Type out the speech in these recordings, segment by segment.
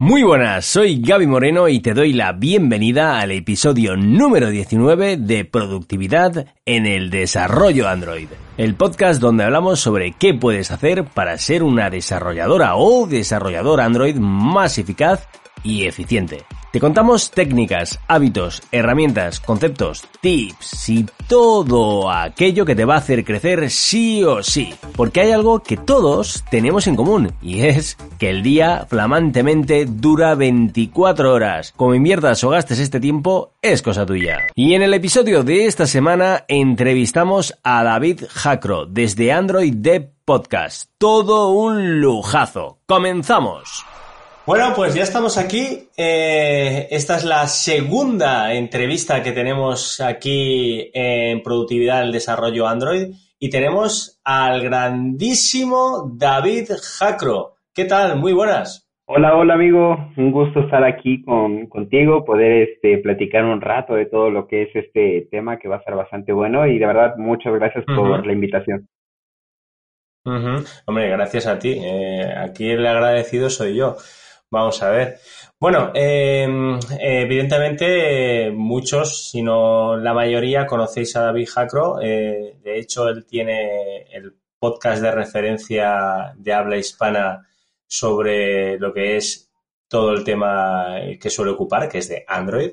Muy buenas, soy Gaby Moreno y te doy la bienvenida al episodio número 19 de Productividad en el Desarrollo Android, el podcast donde hablamos sobre qué puedes hacer para ser una desarrolladora o desarrollador Android más eficaz y eficiente. Te contamos técnicas, hábitos, herramientas, conceptos, tips y todo aquello que te va a hacer crecer sí o sí. Porque hay algo que todos tenemos en común y es que el día flamantemente dura 24 horas. Como inviertas o gastes este tiempo es cosa tuya. Y en el episodio de esta semana entrevistamos a David Jacro desde Android Dev Podcast. Todo un lujazo. ¡Comenzamos! Bueno, pues ya estamos aquí. Eh, esta es la segunda entrevista que tenemos aquí en Productividad del Desarrollo Android y tenemos al grandísimo David Jacro. ¿Qué tal? Muy buenas. Hola, hola amigo. Un gusto estar aquí con, contigo, poder este, platicar un rato de todo lo que es este tema que va a ser bastante bueno y de verdad muchas gracias por la invitación. Hombre, gracias a ti. Eh, aquí el agradecido soy yo. Vamos a ver. Bueno, em, evidentemente muchos, si no la mayoría, conocéis a David Jacro. Eh, de hecho, él tiene el podcast de referencia de habla hispana sobre lo que es todo el tema que suele ocupar, que es de Android.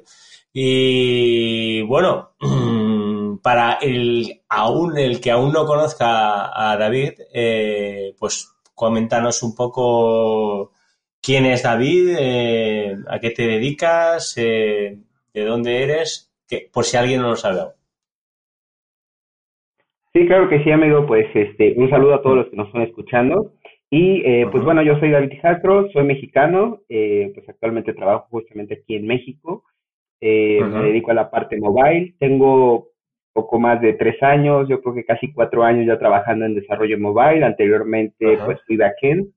Y bueno, para el aún el que aún no conozca a David, eh, pues coméntanos un poco quién es David, eh, a qué te dedicas, eh, de dónde eres, que, por si alguien no lo sabe. Sí, claro que sí, amigo. Pues este, un saludo a todos los que nos están escuchando. Y eh, pues bueno, yo soy David Jacro, soy mexicano, pues actualmente trabajo justamente aquí en México. Me dedico a la parte mobile. Tengo poco más de tres años, yo creo que casi cuatro años ya trabajando en desarrollo mobile. Anteriormente, pues fui backend.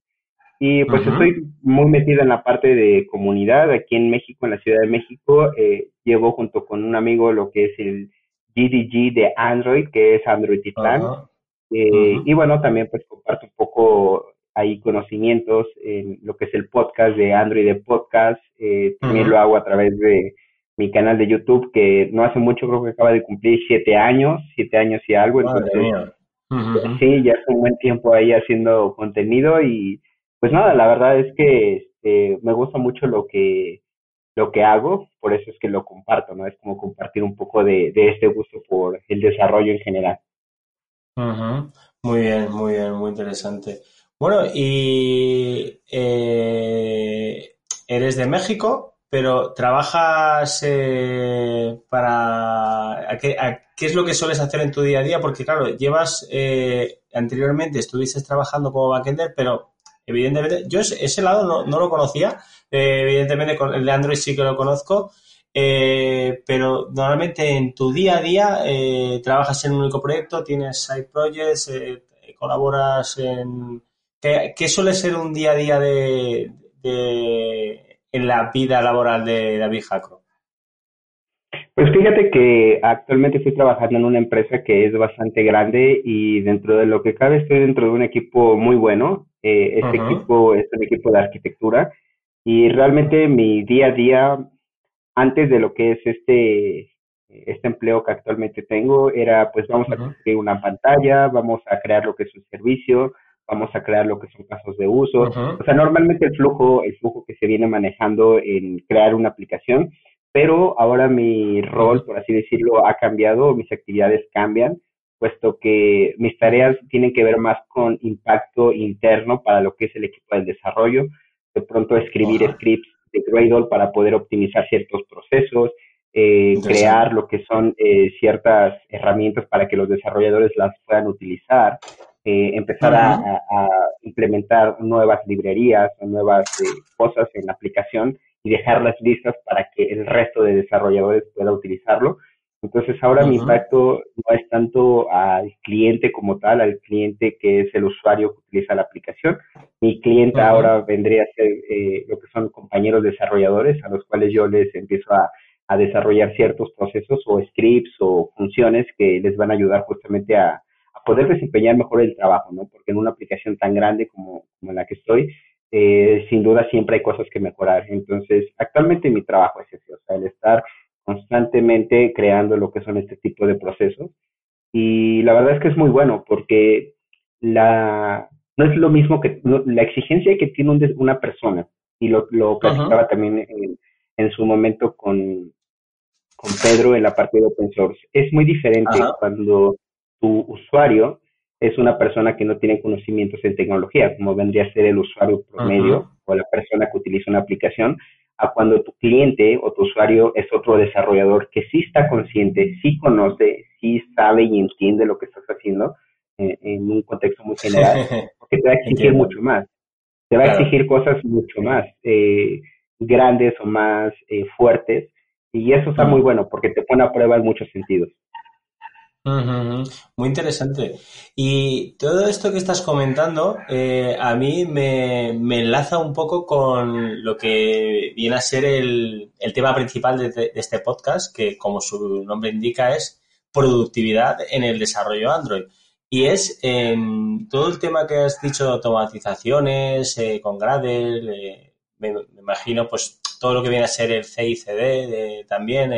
Y pues estoy muy metido en la parte de comunidad aquí en México, en la Ciudad de México. Eh, llevo junto con un amigo lo que es el GDG de Android, que es Android Titan. Eh, y bueno, también pues comparto un poco ahí conocimientos en lo que es el podcast de Android de Podcast. Eh, también lo hago a través de mi canal de YouTube, que no hace mucho, creo que acaba de cumplir siete años, siete años y algo. Entonces, sí, ya es un buen tiempo ahí haciendo contenido y pues nada, la verdad es que este, me gusta mucho lo que, lo que hago, por eso es que lo comparto, ¿no? Es como compartir un poco de, de este gusto por el desarrollo en general. Muy bien, muy bien, muy interesante. Bueno, y eh, eres de México, pero trabajas eh, para... ¿a qué, ¿Qué es lo que sueles hacer en tu día a día? Porque claro, llevas... Eh, anteriormente estuviste trabajando como backender, pero Evidentemente, yo ese lado no, lo conocía. Eh, evidentemente, con el de Android sí que lo conozco. Eh, pero normalmente en tu día a día eh, trabajas en un único proyecto, tienes side projects, colaboras en... ¿Qué, suele ser un día a día de, en la vida laboral de David Jacro? Pues fíjate que actualmente estoy trabajando en una empresa que es bastante grande y dentro de lo que cabe estoy dentro de un equipo muy bueno. Eh, este equipo es un equipo de arquitectura y realmente mi día a día, antes de lo que es este, este empleo que actualmente tengo, era pues vamos a construir una pantalla, vamos a crear lo que es un servicio, vamos a crear lo que son casos de uso. O sea, normalmente el flujo, el flujo que se viene manejando en crear una aplicación, pero ahora mi rol, por así decirlo, ha cambiado, mis actividades cambian puesto que mis tareas tienen que ver más con impacto interno para lo que es el equipo del desarrollo, de pronto escribir scripts de Gradle para poder optimizar ciertos procesos, eh, crear lo que son eh, ciertas herramientas para que los desarrolladores las puedan utilizar, eh, empezar a, implementar nuevas librerías o nuevas cosas en la aplicación y dejarlas listas para que el resto de desarrolladores pueda utilizarlo. Entonces ahora mi impacto no es tanto al cliente como tal, al cliente que es el usuario que utiliza la aplicación. Mi cliente ahora vendría a ser eh, lo que son compañeros desarrolladores a los cuales yo les empiezo a, desarrollar ciertos procesos o scripts o funciones que les van a ayudar justamente a, poder desempeñar mejor el trabajo, ¿no? Porque en una aplicación tan grande como, como la que estoy, eh, sin duda siempre hay cosas que mejorar. Entonces, actualmente mi trabajo es ese, o sea, el estar constantemente creando lo que son este tipo de procesos. Y la verdad es que es muy bueno porque la, no es lo mismo que la exigencia que tiene una persona, y lo, lo platicaba también en, en, su momento con, con Pedro en la parte de open source, es muy diferente cuando tu usuario es una persona que no tiene conocimientos en tecnología, como vendría a ser el usuario promedio o la persona que utiliza una aplicación, a cuando tu cliente o tu usuario es otro desarrollador que sí está consciente, sí conoce, sí sabe y entiende lo que estás haciendo eh, en, un contexto muy general, porque te va a exigir mucho más, te va a exigir cosas mucho más eh, grandes o más eh, fuertes, y eso está muy bueno porque te pone a prueba en muchos sentidos. Muy interesante. Y todo esto que estás comentando eh, a mí me, enlaza un poco con lo que viene a ser el, tema principal de, este podcast, que como su nombre indica es productividad en el desarrollo Android. Y es en todo el tema que has dicho automatizaciones eh, con Gradle, eh, me, imagino pues todo lo que viene a ser el CICD también,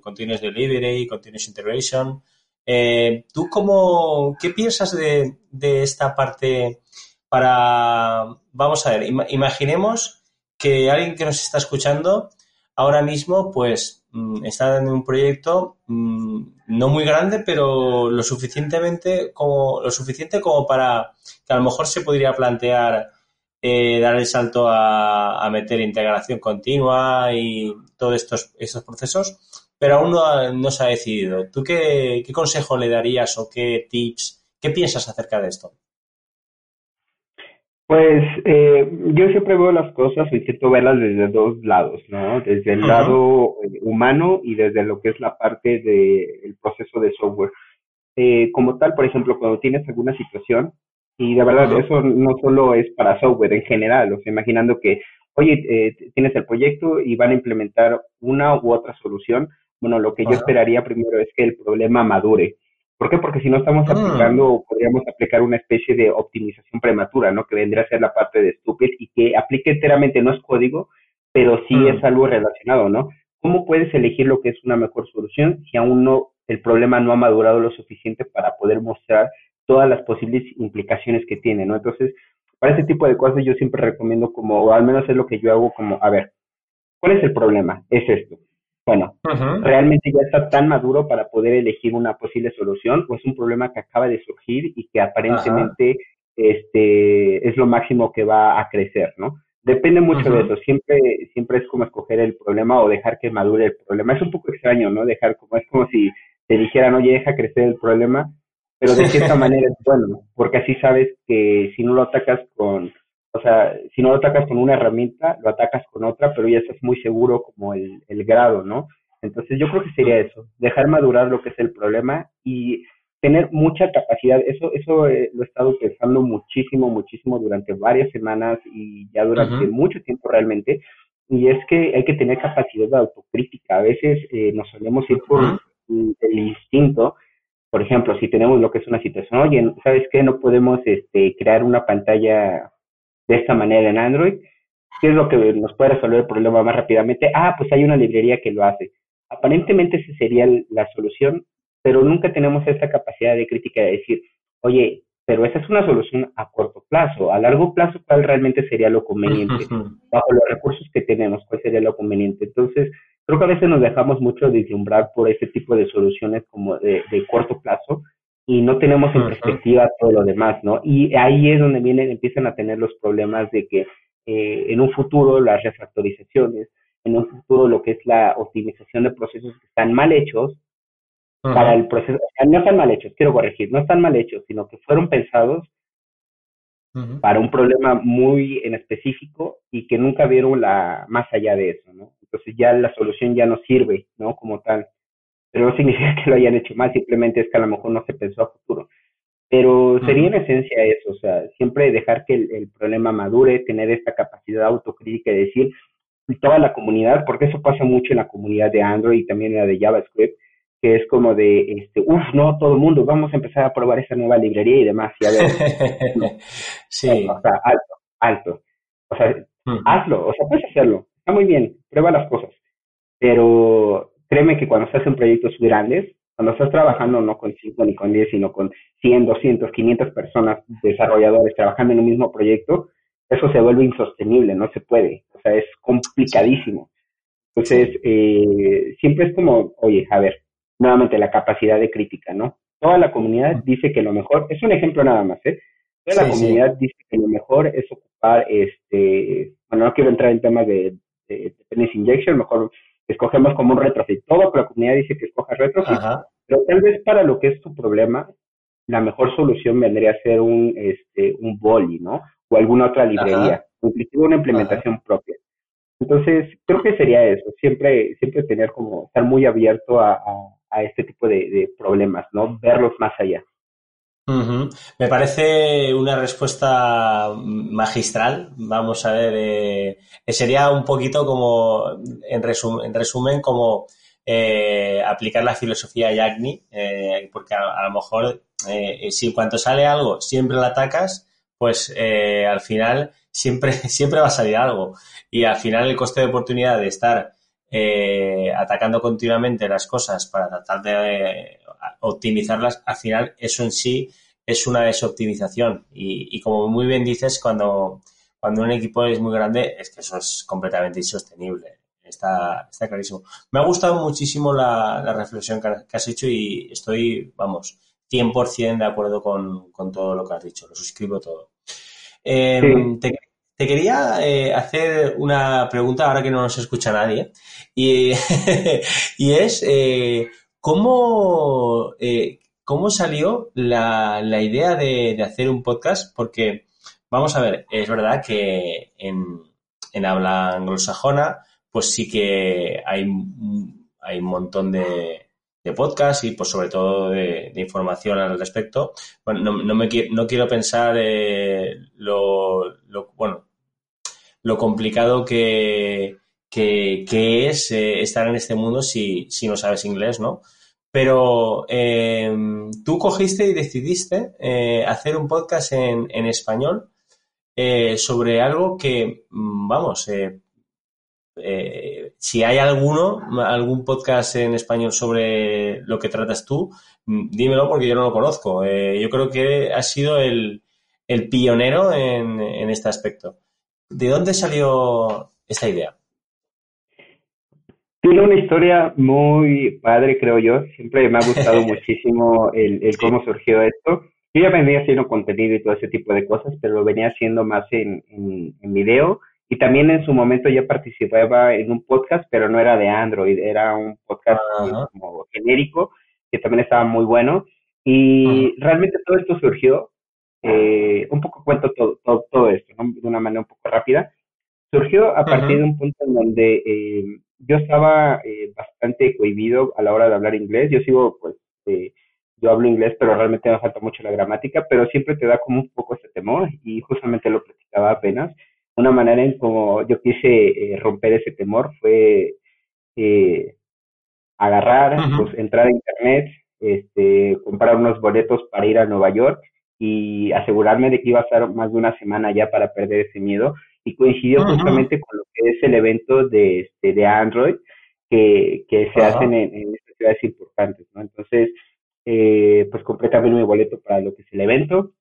Continuous Delivery, Continuous Integration. Eh, ¿Tú cómo, qué piensas de, esta parte para, vamos a ver, imaginemos que alguien que nos está escuchando ahora mismo pues mm, está en un proyecto mm, no muy grande, pero lo suficientemente como, lo suficiente como para que a lo mejor se podría plantear eh, dar el salto a, a, meter integración continua y todos estos, estos procesos pero aún no, se ha decidido. ¿Tú qué, consejo le darías o qué tips, qué piensas acerca de esto? Pues eh, yo siempre veo las cosas intento verlas desde dos lados, ¿no? Desde el lado eh, humano y desde lo que es la parte del proceso de software. Eh, como tal, por ejemplo, cuando tienes alguna situación, y de verdad eso no solo es para software en general, o sea, imaginando que, oye, tienes el proyecto y van a implementar una u otra solución, bueno, lo que yo esperaría primero es que el problema madure. ¿Por qué? Porque si no estamos ah. aplicando, podríamos aplicar una especie de optimización prematura, ¿no? Que vendría a ser la parte de Stupid y que aplique enteramente, no es código, pero sí mm. es algo relacionado, ¿no? ¿Cómo puedes elegir lo que es una mejor solución si aún no, el problema no ha madurado lo suficiente para poder mostrar todas las posibles implicaciones que tiene, ¿no? Entonces, para ese tipo de cosas yo siempre recomiendo como, o al menos es lo que yo hago como, a ver, ¿cuál es el problema? Es esto bueno, realmente ya está tan maduro para poder elegir una posible solución o es un problema que acaba de surgir y que aparentemente este es lo máximo que va a crecer, ¿no? Depende mucho de eso, siempre siempre es como escoger el problema o dejar que madure el problema. Es un poco extraño, ¿no? Dejar como es como si te dijeran, "Oye, deja crecer el problema", pero de cierta manera es bueno, porque así sabes que si no lo atacas con o sea, si no lo atacas con una herramienta, lo atacas con otra, pero ya estás muy seguro como el, el grado, ¿no? Entonces yo creo que sería eso, dejar madurar lo que es el problema y tener mucha capacidad. Eso, eso eh, lo he estado pensando muchísimo, muchísimo durante varias semanas y ya durante mucho tiempo realmente. Y es que hay que tener capacidad de autocrítica. A veces eh, nos solemos ir por el instinto. Por ejemplo, si tenemos lo que es una situación, oye, ¿sabes qué? No podemos este, crear una pantalla de esta manera en Android. ¿Qué es lo que nos puede resolver el problema más rápidamente? Ah, pues hay una librería que lo hace. Aparentemente esa sería la solución, pero nunca tenemos esta capacidad de crítica de decir, oye, pero esa es una solución a corto plazo. A largo plazo, ¿cuál realmente sería lo conveniente? Bajo los recursos que tenemos, ¿cuál sería lo conveniente? Entonces, creo que a veces nos dejamos mucho deslumbrar por ese tipo de soluciones como de, de corto plazo y no tenemos en perspectiva todo lo demás, ¿no? Y ahí es donde vienen, empiezan a tener los problemas de que eh, en un futuro las refactorizaciones, en un futuro lo que es la optimización de procesos que están mal hechos para el proceso, o sea, no están mal hechos, quiero corregir, no están mal hechos, sino que fueron pensados para un problema muy en específico y que nunca vieron la más allá de eso, ¿no? Entonces ya la solución ya no sirve, ¿no? Como tal pero no significa que lo hayan hecho mal, simplemente es que a lo mejor no se pensó a futuro. Pero sería en esencia eso, o sea, siempre dejar que el, problema madure, tener esta capacidad autocrítica y decir, toda la comunidad, porque eso pasa mucho en la comunidad de Android y también en la de JavaScript, que es como de, este, uff, no, todo el mundo, vamos a empezar a probar esa nueva librería y demás, y a ver, sí. o sea, alto, alto. O sea, hazlo, o sea, puedes hacerlo, está muy bien, prueba las cosas. Pero créeme que cuando estás en proyectos grandes, cuando estás trabajando no con 5 ni con 10, sino con 100, 200, 500 personas, desarrolladores trabajando en un mismo proyecto, eso se vuelve insostenible, no se puede, o sea, es complicadísimo. Entonces, eh, siempre es como, oye, a ver, nuevamente la capacidad de crítica, ¿no? Toda la comunidad dice que lo mejor, es un ejemplo nada más, ¿eh? Toda la comunidad dice que lo mejor es ocupar, este, bueno, no quiero entrar en temas de, de, penis injection, mejor escogemos como un retrofit. Todo, pero la comunidad dice que escojas retrofit, pero tal vez para lo que es tu problema, la mejor solución vendría a ser un, este, un boli, ¿no? O alguna otra librería, inclusive una implementación propia. Entonces, creo que sería eso, siempre, siempre tener como, estar muy abierto a, a, este tipo de, problemas, ¿no? Verlos más allá. Me parece una respuesta magistral, vamos a ver, eh, sería un poquito como, en, resumen, en resumen como eh, aplicar la filosofía Yagni, eh, porque a, lo mejor si en cuanto sale algo siempre la atacas, pues al final siempre, siempre va a salir algo. Y al final el coste de oportunidad de estar eh, atacando continuamente las cosas para tratar de eh, optimizarlas, al final eso en sí es una desoptimización. Y, y, como muy bien dices, cuando, cuando un equipo es muy grande, es que eso es completamente insostenible. Está, está clarísimo. Me ha gustado muchísimo la, la reflexión que has hecho y estoy, vamos, 100% de acuerdo con, con todo lo que has dicho. Lo suscribo todo. Em, te, quería eh, hacer una pregunta ahora que no nos escucha nadie. Y, y es, eh, ¿cómo, eh, ¿cómo salió la, la idea de, hacer un podcast? Porque, vamos a ver, es verdad que en, en habla anglosajona, pues sí que hay, hay un montón de, de podcast y pues sobre todo de, información al respecto. Bueno, no, no, me, no quiero pensar eh, lo, lo, bueno, lo complicado que, que, es eh, estar en este mundo si, si, no sabes inglés, ¿no? Pero em, tú cogiste y decidiste eh, hacer un podcast en, en español sobre algo que, mm, vamos, eh, si hay alguno, algún podcast en español sobre lo que tratas tú, mm, dímelo porque yo no lo conozco. Eh, yo creo que has sido el, pionero en, este aspecto. ¿De dónde salió esta idea? Tiene una historia muy padre, creo yo. Siempre me ha gustado muchísimo el, cómo surgió esto. Yo ya venía haciendo contenido y todo ese tipo de cosas, pero lo venía haciendo más en, en, en video y también en su momento ya participaba en un podcast, pero no era de Android, era un podcast como genérico, que también estaba muy bueno. Y realmente todo esto surgió, eh, un poco cuento todo, todo, esto, de una manera un poco rápida. Surgió a partir de un punto en donde eh, yo estaba eh, bastante cohibido a la hora de hablar inglés. Yo sigo, pues, yo hablo inglés, pero realmente me falta mucho la gramática, pero siempre te da como un poco ese temor y justamente lo platicaba apenas. Una manera en como yo quise eh, romper ese temor fue eh, agarrar, pues entrar a internet, este, comprar unos boletos para ir a Nueva York y asegurarme de que iba a estar más de una semana ya para perder ese miedo y coincidió justamente con lo que es el evento de, este, de Android que, que se hacen en, en, estas ciudades importantes, ¿no? Entonces, eh, pues compré también mi boleto para lo que es el evento,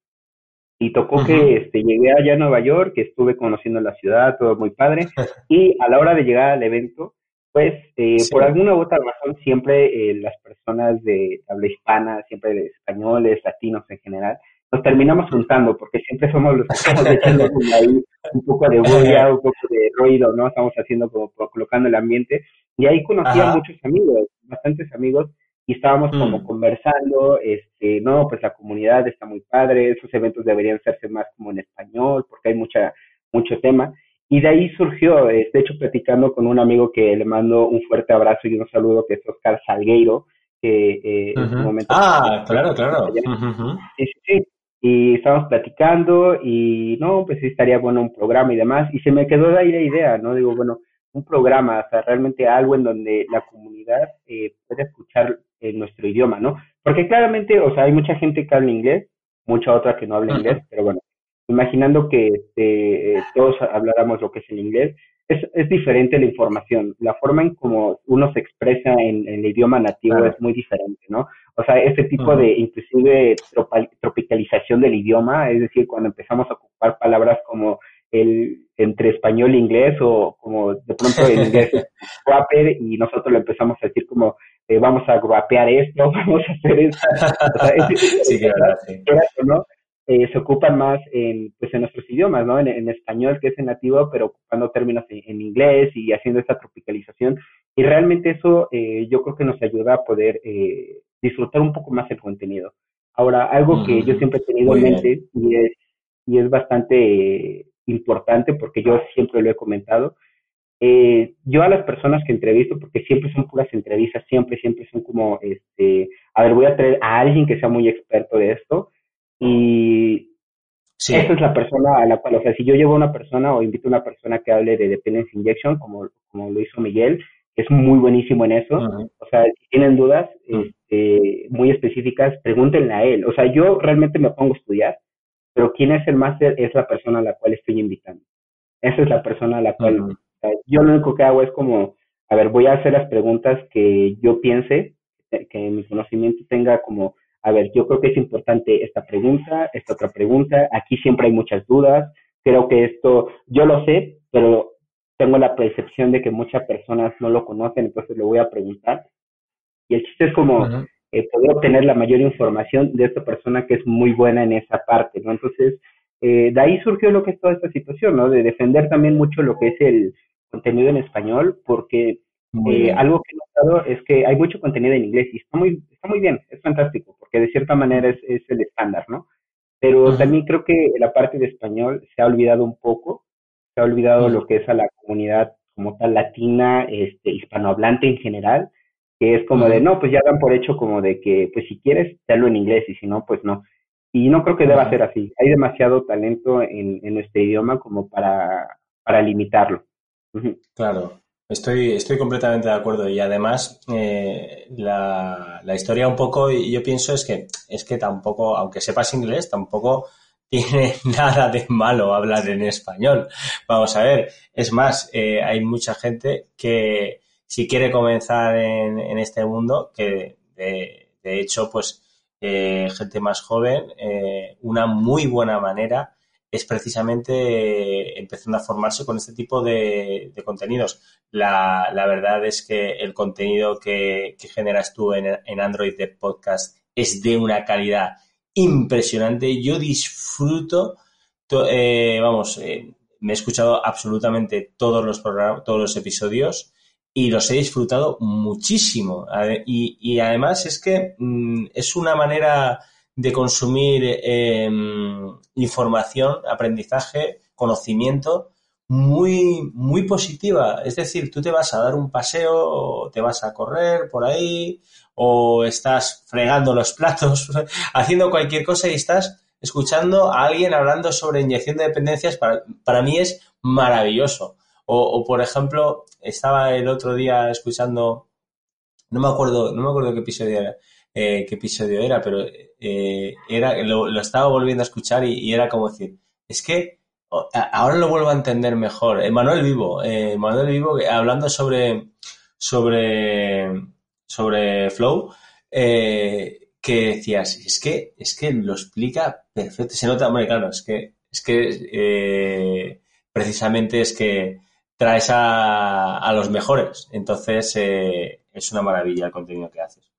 y tocó que este, llegué allá a Nueva York, que estuve conociendo la ciudad, todo muy padre. Y a la hora de llegar al evento, pues eh, por alguna u otra razón siempre eh, las personas de habla hispana, siempre españoles, latinos en general, nos terminamos juntando porque siempre somos los que estamos echando ahí un poco de bulla, un poco de ruido, ¿no? Estamos haciendo como colocando el ambiente. Y ahí conocí a muchos amigos, bastantes amigos y estábamos como mm. conversando, este, no, pues la comunidad está muy padre, esos eventos deberían hacerse más como en español, porque hay mucha, mucho tema. Y de ahí surgió, eh, de hecho, platicando con un amigo que le mando un fuerte abrazo y un saludo, que es Oscar Salgueiro, que eh, en su momento... Ah, claro, claro. Sí, sí, sí. Y estábamos platicando y, no, pues sí estaría bueno un programa y demás. Y se me quedó de ahí la idea, ¿no? Digo, bueno, un programa, o sea, realmente algo en donde la comunidad eh, pueda escuchar en nuestro idioma, ¿no? Porque claramente, o sea, hay mucha gente que habla inglés, mucha otra que no habla inglés, pero bueno, imaginando que este, todos habláramos lo que es el inglés, es, es diferente la información. La forma en cómo uno se expresa en, el idioma nativo es muy diferente, ¿no? O sea, ese tipo de, inclusive, tropicalización del idioma, es decir, cuando empezamos a ocupar palabras como el entre español e inglés o como de pronto en inglés guaper y nosotros lo empezamos a decir como eh, vamos a guapear esto, vamos a hacer esto. sí, claro, sí. ¿no? Eh, se ocupan más en, pues en nuestros idiomas, ¿no? En, español, que es el nativo, pero ocupando términos en, inglés y haciendo esta tropicalización. Y realmente eso eh, yo creo que nos ayuda a poder eh, disfrutar un poco más el contenido. Ahora, algo que yo siempre he tenido en mente y es, y es bastante importante porque yo siempre lo he comentado, yo a las personas que entrevisto, porque siempre son puras entrevistas, siempre, siempre son como, este, a ver, voy a traer a alguien que sea muy experto de esto, y esa es la persona a la cual, o sea, si yo llevo a una persona o invito a una persona que hable de dependency injection, como, como lo hizo Miguel, es muy buenísimo en eso. O sea, si tienen dudas este, muy específicas, pregúntenle a él. O sea, yo realmente me pongo a estudiar, pero quién es el máster es la persona a la cual estoy invitando. Esa es la persona a la cual, yo lo único que hago es como, a ver, voy a hacer las preguntas que yo piense, que mi conocimiento tenga como a ver, yo creo que es importante esta pregunta, esta otra pregunta, aquí siempre hay muchas dudas, creo que esto, yo lo sé, pero tengo la percepción de que muchas personas no lo conocen, entonces lo voy a preguntar. Y el chiste es como eh, poder obtener la mayor información de esta persona que es muy buena en esa parte, ¿no? Entonces, eh, de ahí surgió lo que es toda esta situación, ¿no? De defender también mucho lo que es el contenido en español, porque eh, algo que he notado es que hay mucho contenido en inglés y está muy, está muy bien, es fantástico, porque de cierta manera es, es el estándar, ¿no? Pero también creo que la parte de español se ha olvidado un poco, se ha olvidado lo que es a la comunidad como tal latina, este, hispanohablante en general, que es como de, no, pues ya dan por hecho como de que, pues si quieres, hazlo en inglés y si no, pues no. Y no creo que deba ser así. Hay demasiado talento en, en este idioma como para, para limitarlo. Claro, Estoy, estoy completamente de acuerdo y además eh, la, la, historia un poco, yo pienso es que, es que tampoco, aunque sepas inglés, tampoco tiene nada de malo hablar en español. Vamos a ver, es más, eh, hay mucha gente que si quiere comenzar en, en este mundo, que de, hecho, pues eh, gente más joven, una muy buena manera es precisamente empezando a formarse con este tipo de, contenidos. La, verdad es que el contenido que, generas tú en, Android de podcast es de una calidad impresionante. Yo disfruto, eh, vamos, eh, me he escuchado absolutamente todos los programas, todos los episodios y los he disfrutado muchísimo. Y, además es que mm, es una manera de consumir em, información, aprendizaje, conocimiento muy, muy positiva. Es decir, tú te vas a dar un paseo, te vas a correr por ahí, o estás fregando los platos, haciendo cualquier cosa y estás escuchando a alguien hablando sobre inyección de dependencias, para, para mí es maravilloso. O, por ejemplo, estaba el otro día escuchando, no me acuerdo, no me acuerdo qué episodio era, eh, qué episodio era, pero eh, era, lo, estaba volviendo a escuchar y, era como decir, es que ahora lo vuelvo a entender mejor. Manuel Vivo, eh, Manuel Vivo hablando sobre, sobre, sobre Flow, que decías, es que, es que lo explica perfecto. Se nota, hombre, claro, es que, es que precisamente es que traes a, a los mejores. Entonces, es una maravilla el contenido que haces.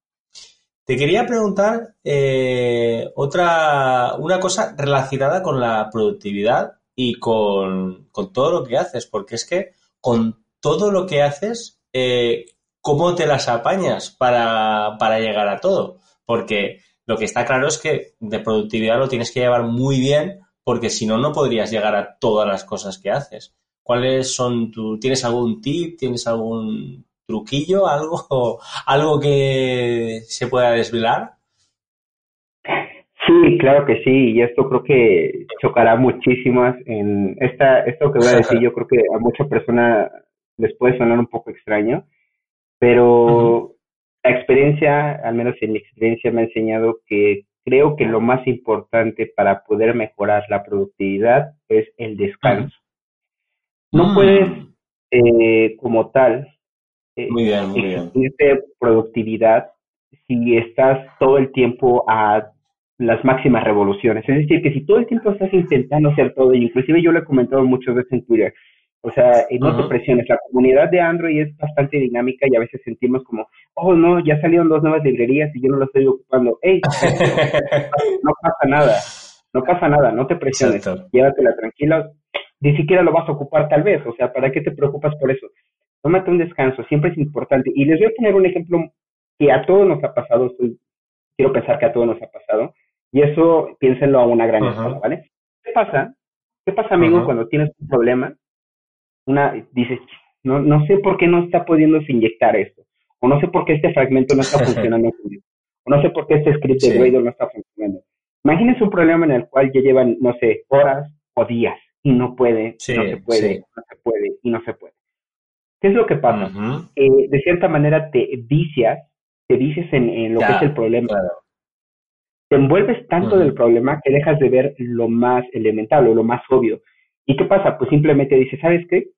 Te quería preguntar eh, otra, una cosa relacionada con la productividad y con, todo lo que haces, porque es que con todo lo que haces, eh, ¿cómo te las apañas para, para llegar a todo? Porque lo que está claro es que de productividad lo tienes que llevar muy bien, porque si no, no podrías llegar a todas las cosas que haces. ¿Cuáles son tu, tienes algún tip, tienes algún truquillo, algo, algo que se pueda desvelar? Sí, claro que sí, y esto creo que chocará muchísimas en esta, esto que voy a decir, yo creo que a muchas personas les puede sonar un poco extraño, pero la experiencia, al menos en mi experiencia, me ha enseñado que creo que lo más importante para poder mejorar la productividad es el descanso. No mm. puedes, eh, como tal, eh, muy bien, productividad si estás todo el tiempo a las máximas revoluciones. Es decir, que si todo el tiempo estás intentando hacer todo, y inclusive yo lo he comentado muchas veces en Twitter, o sea, no te presiones, la comunidad de Android es bastante dinámica y a veces sentimos como, oh no, ya salieron dos nuevas librerías y yo no lo estoy ocupando. ¡Ey! no pasa nada, no pasa nada, no te presiones, llévatela tranquila, ni siquiera lo vas a ocupar tal vez, o sea, ¿para qué te preocupas por eso? Tómate un descanso, siempre es importante. Y les voy a poner un ejemplo que a todos nos ha pasado, estoy, quiero pensar que a todos nos ha pasado, y eso piénsenlo a una gran escala, ¿vale? ¿Qué pasa? ¿Qué pasa, amigo, cuando tienes un problema una, dices, no, no sé por qué no está pudiéndose inyectar esto, o no sé por qué este fragmento no está funcionando, o no sé por qué este script de Gradle no está funcionando. Imagínense un problema en el cual ya llevan, no sé, horas o días y no puede, no se puede, no se puede y no se puede. ¿Qué es lo que pasa? de cierta manera te vicias, te dices en, lo que es el problema. Te envuelves tanto del problema que dejas de ver lo más elemental o lo más obvio. ¿Y qué pasa? Pues simplemente dices, ¿sabes qué?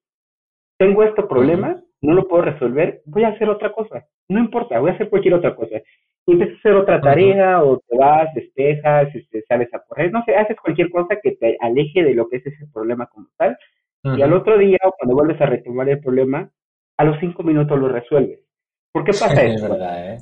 Tengo este problema, no lo puedo resolver, voy a hacer otra cosa. No importa, voy a hacer cualquier otra cosa. Y empiezas a hacer otra tarea o te vas, despejas, este, sales a correr, no sé, haces cualquier cosa que te aleje de lo que es ese problema como tal. Y al otro día, cuando vuelves a retomar el problema, a los cinco minutos lo resuelves. ¿Por qué pasa eso? Verdad, ¿eh?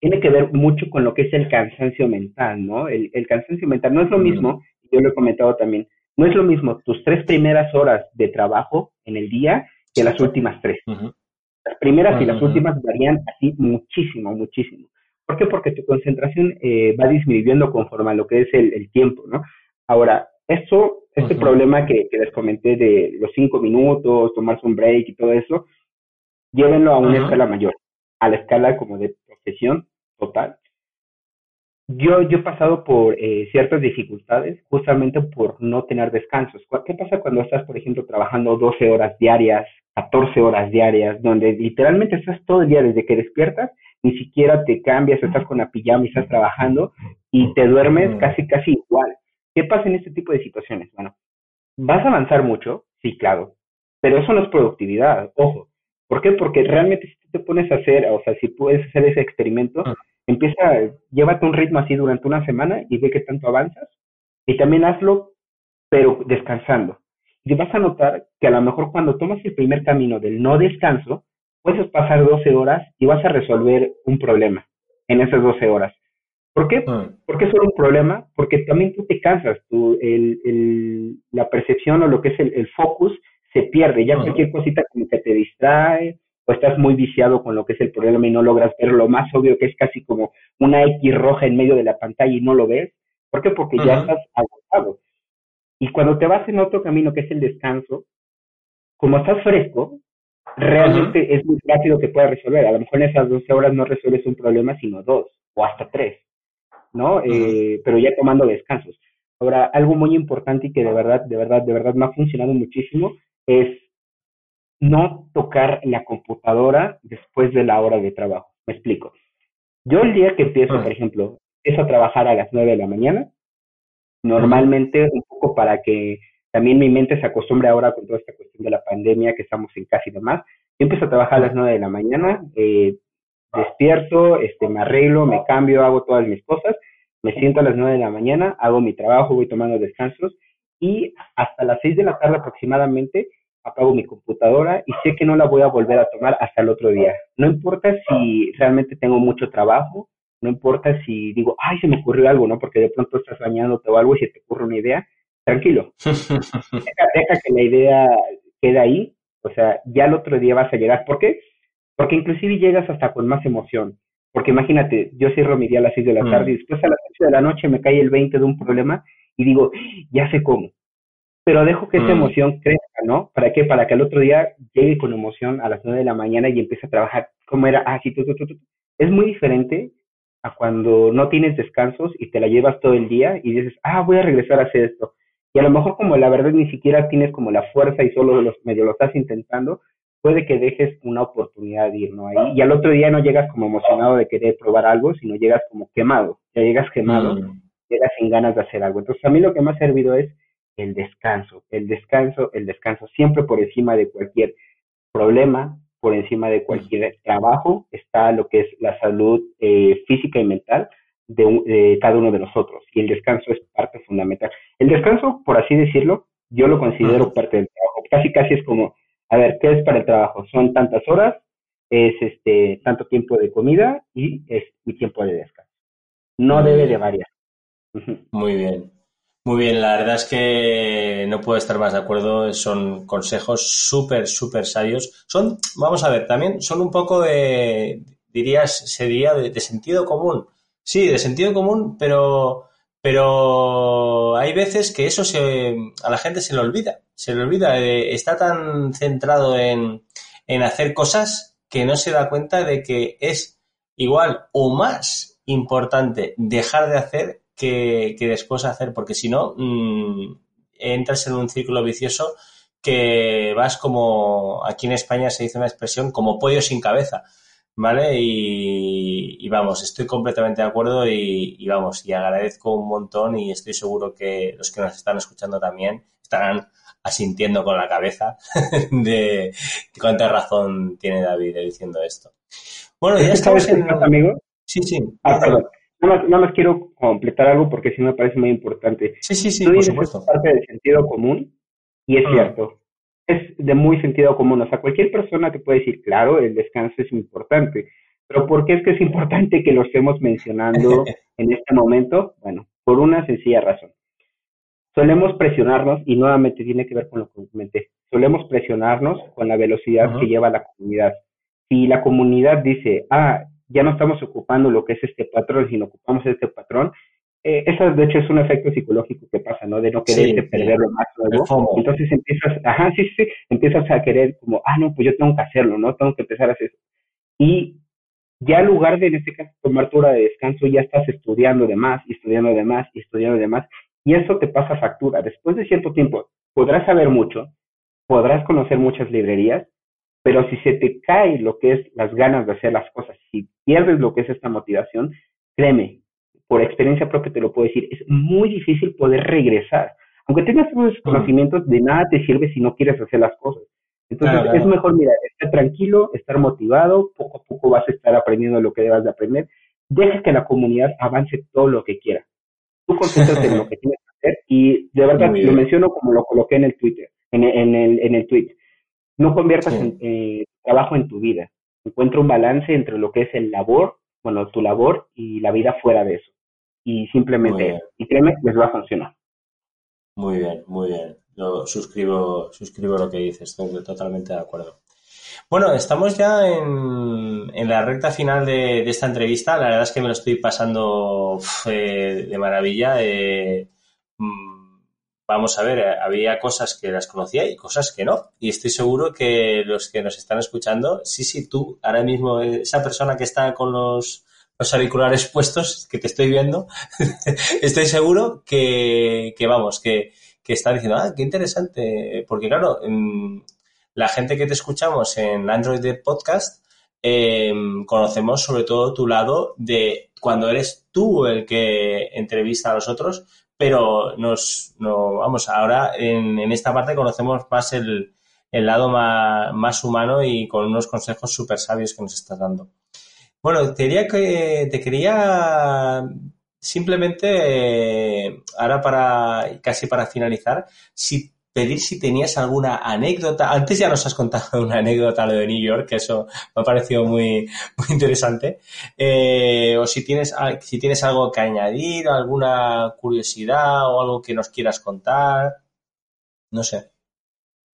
Tiene que ver mucho con lo que es el cansancio mental, ¿no? El, el cansancio mental no es lo mismo, yo lo he comentado también, no es lo mismo tus tres primeras horas de trabajo en el día que las últimas tres. Las primeras y las últimas varían así muchísimo, muchísimo. ¿Por qué? Porque tu concentración eh, va disminuyendo conforme a lo que es el, tiempo, ¿no? Ahora, esto, este problema que, les comenté de los cinco minutos, tomarse un break y todo eso, llévenlo a una escala mayor, a la escala como de profesión total yo, yo he pasado por eh, ciertas dificultades justamente por no tener descansos. ¿Qué pasa cuando estás, por ejemplo, trabajando 12 horas diarias, 14 horas diarias, donde literalmente estás todo el día desde que despiertas, ni siquiera te cambias, estás con la pijama y estás trabajando y te duermes casi, casi igual? ¿Qué pasa en este tipo de situaciones? Bueno, vas a avanzar mucho, sí, claro, pero eso no es productividad, ojo. ¿Por qué? Porque realmente si te pones a hacer, o sea, si puedes hacer ese experimento, Empieza, llévate un ritmo así durante una semana y ve que tanto avanzas. Y también hazlo, pero descansando. Y vas a notar que a lo mejor cuando tomas el primer camino del no descanso, puedes pasar 12 horas y vas a resolver un problema en esas 12 horas. ¿Por qué? Mm. ¿Por qué solo un problema? Porque también tú te cansas, tú, el, el, la percepción o lo que es el, el focus se pierde. Ya mm. cualquier cosita como que te distrae o estás muy viciado con lo que es el problema y no logras ver lo más obvio que es casi como una X roja en medio de la pantalla y no lo ves. ¿Por qué? Porque ya estás agotado. Y cuando te vas en otro camino que es el descanso, como estás fresco, realmente es muy rápido que puedas resolver. A lo mejor en esas 12 horas no resuelves un problema, sino dos o hasta tres, ¿no? Eh, pero ya tomando descansos. Ahora, algo muy importante y que de verdad, de verdad, de verdad me ha funcionado muchísimo es no tocar la computadora después de la hora de trabajo. Me explico. Yo el día que empiezo, ah. por ejemplo, empiezo a trabajar a las 9 de la mañana, normalmente un poco para que también mi mente se acostumbre ahora con toda esta cuestión de la pandemia, que estamos en casi demás. Yo empiezo a trabajar a las 9 de la mañana, eh, despierto, este, me arreglo, me cambio, hago todas mis cosas, me siento a las 9 de la mañana, hago mi trabajo, voy tomando descansos y hasta las 6 de la tarde aproximadamente apago mi computadora y sé que no la voy a volver a tomar hasta el otro día. No importa si realmente tengo mucho trabajo, no importa si digo, ay, se me ocurrió algo, ¿no? Porque de pronto estás bañándote o algo y se te ocurre una idea, tranquilo. deja, que la idea quede ahí, o sea, ya el otro día vas a llegar. ¿Por qué? Porque inclusive llegas hasta con más emoción. Porque imagínate, yo cierro mi día a las 6 de la mm. tarde y después a las 8 de la noche me cae el 20 de un problema y digo, ya sé cómo pero dejo que esa mm. emoción crezca, ¿no? ¿Para qué? Para que el otro día llegue con emoción a las nueve de la mañana y empiece a trabajar como era, ah, sí, tú, tú, tú, Es muy diferente a cuando no tienes descansos y te la llevas todo el día y dices, ah, voy a regresar a hacer esto. Y a lo mejor como la verdad ni siquiera tienes como la fuerza y solo los, medio lo estás intentando, puede que dejes una oportunidad de ir, ¿no? Ahí, y al otro día no llegas como emocionado de querer probar algo, sino llegas como quemado, ya llegas quemado, mm. llegas sin ganas de hacer algo. Entonces, a mí lo que me ha servido es el descanso, el descanso, el descanso, siempre por encima de cualquier problema, por encima de cualquier trabajo, está lo que es la salud eh, física y mental de, cada uno de nosotros. Y el descanso es parte fundamental. El descanso, por así decirlo, yo lo considero parte del trabajo. Casi, casi es como, a ver, ¿qué es para el trabajo? Son tantas horas, es este tanto tiempo de comida y es mi tiempo de descanso. No debe de variar. Muy bien. Muy bien, la verdad es que no puedo estar más de acuerdo. Son consejos súper, súper sabios. Son, vamos a ver, también son un poco de, dirías, sería de, de, sentido común. Sí, de sentido común, pero, pero hay veces que eso se, a la gente se le olvida. Se le olvida. Eh, está tan centrado en, en hacer cosas que no se da cuenta de que es igual o más importante dejar de hacer que, después hacer, porque si no, mm, entras en un círculo vicioso que vas como, aquí en España se dice una expresión, como pollo sin cabeza, ¿vale? Y, vamos, estoy completamente de acuerdo y, vamos, y agradezco un montón y estoy seguro que los que nos están escuchando también estarán asintiendo con la cabeza de cuánta razón tiene David diciendo esto. Bueno, ya estamos en... amigo? Sí, sí. Ah, perdón. Nada más, quiero completar algo porque sí me parece muy importante. Sí, sí, sí, por supuesto. Es parte del sentido común y es mm. cierto. Es de muy sentido común. O sea, cualquier persona te puede decir, claro, el descanso es importante. Pero ¿por qué es que es importante que lo estemos mencionando en este momento? Bueno, por una sencilla razón. Solemos presionarnos, y nuevamente tiene que ver con lo que comenté, solemos presionarnos con la velocidad que lleva la comunidad. Si la comunidad dice, ah, ya no estamos ocupando lo que es este patrón, sino ocupamos este patrón. Eh, eso de hecho es un efecto psicológico que pasa, ¿no? De no querer perder lo más nuevo. Entonces empiezas, ajá, sí, sí, empiezas a querer como, ah, no, pues yo tengo que hacerlo, ¿no? Tengo que empezar a hacer eso. Y ya en lugar de, en este caso, tomar tu hora de descanso, ya estás estudiando de más, y estudiando de más, y estudiando de más, y eso te pasa factura. Después de cierto tiempo, podrás saber mucho, podrás conocer muchas librerías, pero si se te cae lo que es las ganas de hacer las cosas, si pierdes lo que es esta motivación, créeme, por experiencia propia te lo puedo decir, es muy difícil poder regresar. Aunque tengas todos esos conocimientos, de nada te sirve si no quieres hacer las cosas. Entonces es mejor, mira, estar tranquilo, estar motivado, poco a poco vas a estar aprendiendo lo que debas de aprender. Deja que la comunidad avance todo lo que quiera. Tú concéntrate en lo que tienes que hacer y de verdad lo menciono como lo coloqué en el Twitter, en, en el, en el tweet no conviertas en, eh, trabajo en tu vida. Encuentra un balance entre lo que es el labor, bueno, tu labor y la vida fuera de eso. Y simplemente, y créeme, les va a funcionar. Muy bien, muy bien. Yo suscribo, suscribo lo que dices, estoy totalmente de acuerdo. Bueno, estamos ya en, en la recta final de, esta entrevista. La verdad es que me lo estoy pasando eh, de maravilla. Eh, mm, vamos a ver, eh, había cosas que las conocía y cosas que no. Y estoy seguro que los que nos están escuchando, sí, sí, tú, ahora mismo, esa persona que está con los, los auriculares puestos, que te estoy viendo, estoy seguro que, que vamos, que, que, está diciendo, ah, qué interesante. Porque claro, la gente que te escuchamos en Android de Podcast, em, conocemos sobre todo tu lado de cuando eres tú el que entrevista a los otros, pero nos, no, vamos, ahora en, esta parte conocemos más el, lado más, más, humano y con unos consejos súper sabios que nos estás dando. Bueno, te diría que te quería simplemente, eh, ahora para, casi para finalizar, si pedir si tenías alguna anécdota. Antes ya nos has contado una anécdota lo de New York, que eso me ha parecido muy, muy interesante. Eh, o si tienes, si tienes algo que añadir, alguna curiosidad o algo que nos quieras contar. No sé.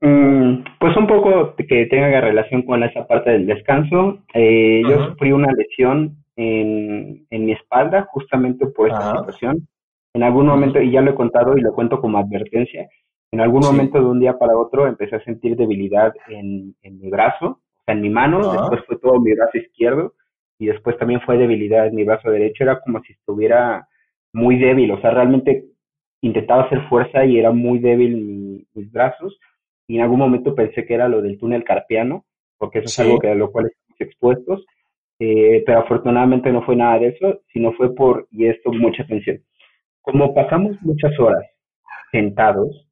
Mm, pues un poco que tenga relación con esa parte del descanso. Eh, yo sufrí una lesión en, en mi espalda justamente por esta situación. En algún momento, y ya lo he contado y lo cuento como advertencia, en algún momento de un día para otro empecé a sentir debilidad en, mi brazo, o sea, en mi mano, después fue todo mi brazo izquierdo y después también fue debilidad en mi brazo derecho, era como si estuviera muy débil, o sea, realmente intentaba hacer fuerza y era muy débil mis brazos y en algún momento pensé que era lo del túnel carpiano porque eso es algo que a lo cual estamos expuestos, eh, pero afortunadamente no fue nada de eso, sino fue por, y esto mucha atención, como pasamos muchas horas sentados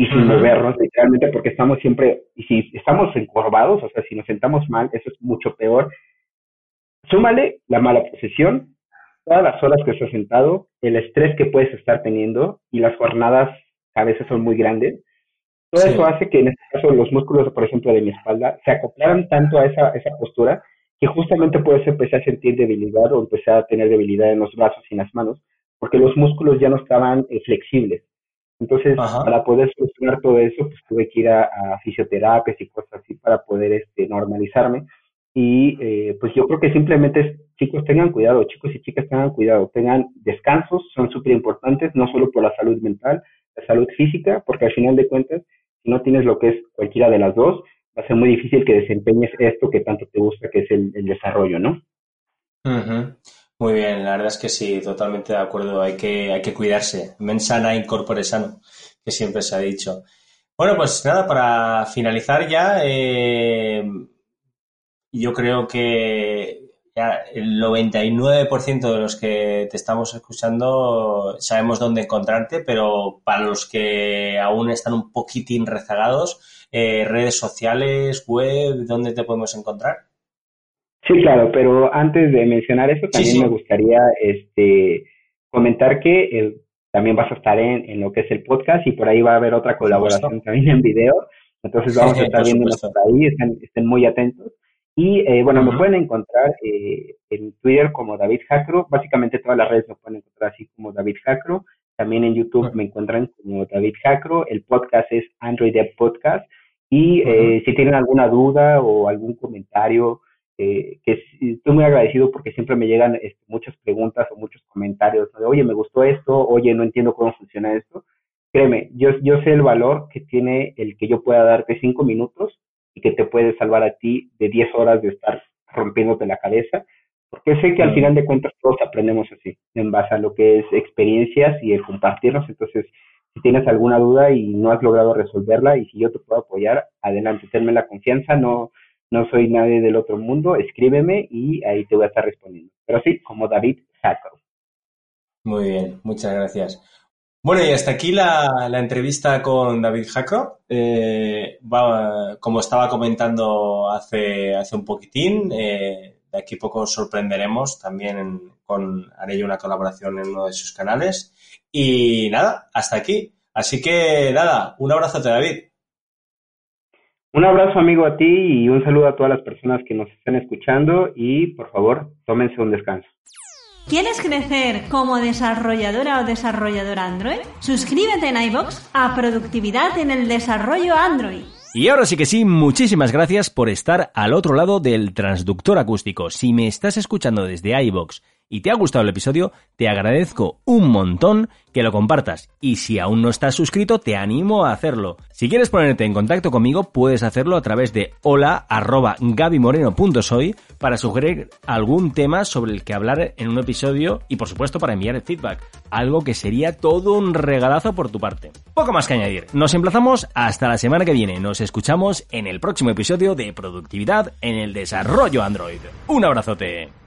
y sin movernos, literalmente porque estamos siempre, y si estamos encorvados, o sea, si nos sentamos mal, eso es mucho peor. Súmale la mala posición, todas las horas que estás sentado, el estrés que puedes estar teniendo y las jornadas a veces son muy grandes. Todo eso hace que en este caso los músculos, por ejemplo, de mi espalda se acoplaran tanto a esa, esa postura que justamente puedes empezar a sentir debilidad o empezar a tener debilidad en los brazos y en las manos, porque los músculos ya no estaban eh, flexibles. Entonces, para poder solucionar todo eso, pues tuve que ir a, a fisioterapias y cosas así para poder este, normalizarme. Y eh, pues yo creo que simplemente chicos tengan cuidado, chicos y chicas tengan cuidado, tengan descansos, son súper importantes, no solo por la salud mental, la salud física, porque al final de cuentas, si no tienes lo que es cualquiera de las dos, va a ser muy difícil que desempeñes esto que tanto te gusta, que es el, desarrollo, ¿no? Muy bien, la verdad es que sí, totalmente de acuerdo. Hay que, hay que cuidarse. Mensana incorpore sano, que siempre se ha dicho. Bueno, pues nada, para finalizar ya, eh, yo creo que ya el 99% de los que te estamos escuchando sabemos dónde encontrarte, pero para los que aún están un poquitín rezagados, eh, redes sociales, web, ¿dónde te podemos encontrar? Sí, claro, pero antes de mencionar eso, también me gustaría este, comentar que eh, también vas a estar en, en, lo que es el podcast y por ahí va a haber otra colaboración también en video. Entonces vamos a estar viendo por ahí, estén, estén muy atentos. Y eh, bueno, me pueden encontrar eh, en Twitter como David Jacro, básicamente todas las redes me pueden encontrar así como David Jacro, también en YouTube me encuentran como David Jacro, el podcast es Android Dev Podcast, y eh, si tienen alguna duda o algún comentario, que estoy muy agradecido porque siempre me llegan este, muchas preguntas o muchos comentarios de, oye, me gustó esto, oye, no entiendo cómo funciona esto. Créeme, yo, yo sé el valor que tiene el que yo pueda darte cinco minutos y que te puede salvar a ti de 10 horas de estar rompiéndote la cabeza, porque sé que al final de cuentas todos aprendemos así, en base a lo que es experiencias y el compartirnos, entonces si tienes alguna duda y no has logrado resolverla y si yo te puedo apoyar, adelante, tenme la confianza, no, no soy nadie del otro mundo, escríbeme y ahí te voy a estar respondiendo. Pero sí, como David Jacob. Muy bien, muchas gracias. Bueno, y hasta aquí la, entrevista con David Jacro. Eh, como estaba comentando hace, hace un poquitín, eh, de aquí poco sorprenderemos también con haré una colaboración en uno de sus canales. Y nada, hasta aquí. Así que nada, un abrazo a David. Un abrazo amigo a ti y un saludo a todas las personas que nos están escuchando y por favor, tómense un descanso. ¿Quieres crecer como desarrolladora o desarrollador Android? Suscríbete en iBox a Productividad en el Desarrollo Android. Y ahora sí que sí, muchísimas gracias por estar al otro lado del transductor acústico. Si me estás escuchando desde iBox y te ha gustado el episodio, te agradezco un montón que lo compartas. Y si aún no estás suscrito, te animo a hacerlo. Si quieres ponerte en contacto conmigo, puedes hacerlo a través de hola para sugerir algún tema sobre el que hablar en un episodio y por supuesto para enviar el feedback. Algo que sería todo un regalazo por tu parte. Poco más que añadir. Nos emplazamos hasta la semana que viene. Nos escuchamos en el próximo episodio de Productividad en el Desarrollo Android. Un abrazote.